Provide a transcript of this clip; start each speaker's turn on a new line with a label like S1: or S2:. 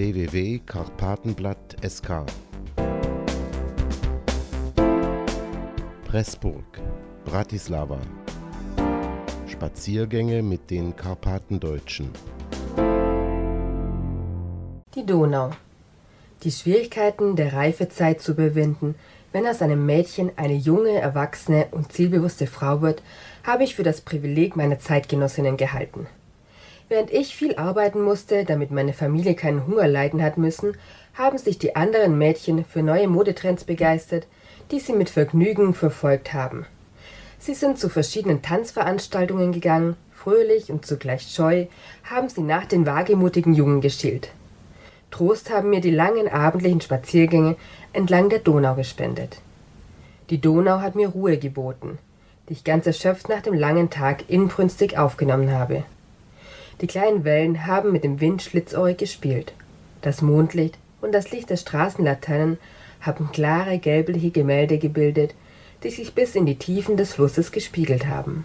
S1: www.karpatenblatt.sk Pressburg, Bratislava. Spaziergänge mit den Karpatendeutschen.
S2: Die Donau. Die Schwierigkeiten der Reifezeit zu überwinden, wenn aus einem Mädchen eine junge, erwachsene und zielbewusste Frau wird, habe ich für das Privileg meiner Zeitgenossinnen gehalten. Während ich viel arbeiten musste, damit meine Familie keinen Hunger leiden hat müssen, haben sich die anderen Mädchen für neue Modetrends begeistert, die sie mit Vergnügen verfolgt haben. Sie sind zu verschiedenen Tanzveranstaltungen gegangen, fröhlich und zugleich scheu haben sie nach den wagemutigen Jungen geschielt. Trost haben mir die langen abendlichen Spaziergänge entlang der Donau gespendet. Die Donau hat mir Ruhe geboten, die ich ganz erschöpft nach dem langen Tag inbrünstig aufgenommen habe. Die kleinen Wellen haben mit dem Wind schlitzohrig gespielt. Das Mondlicht und das Licht der Straßenlaternen haben klare gelbliche Gemälde gebildet, die sich bis in die Tiefen des Flusses gespiegelt haben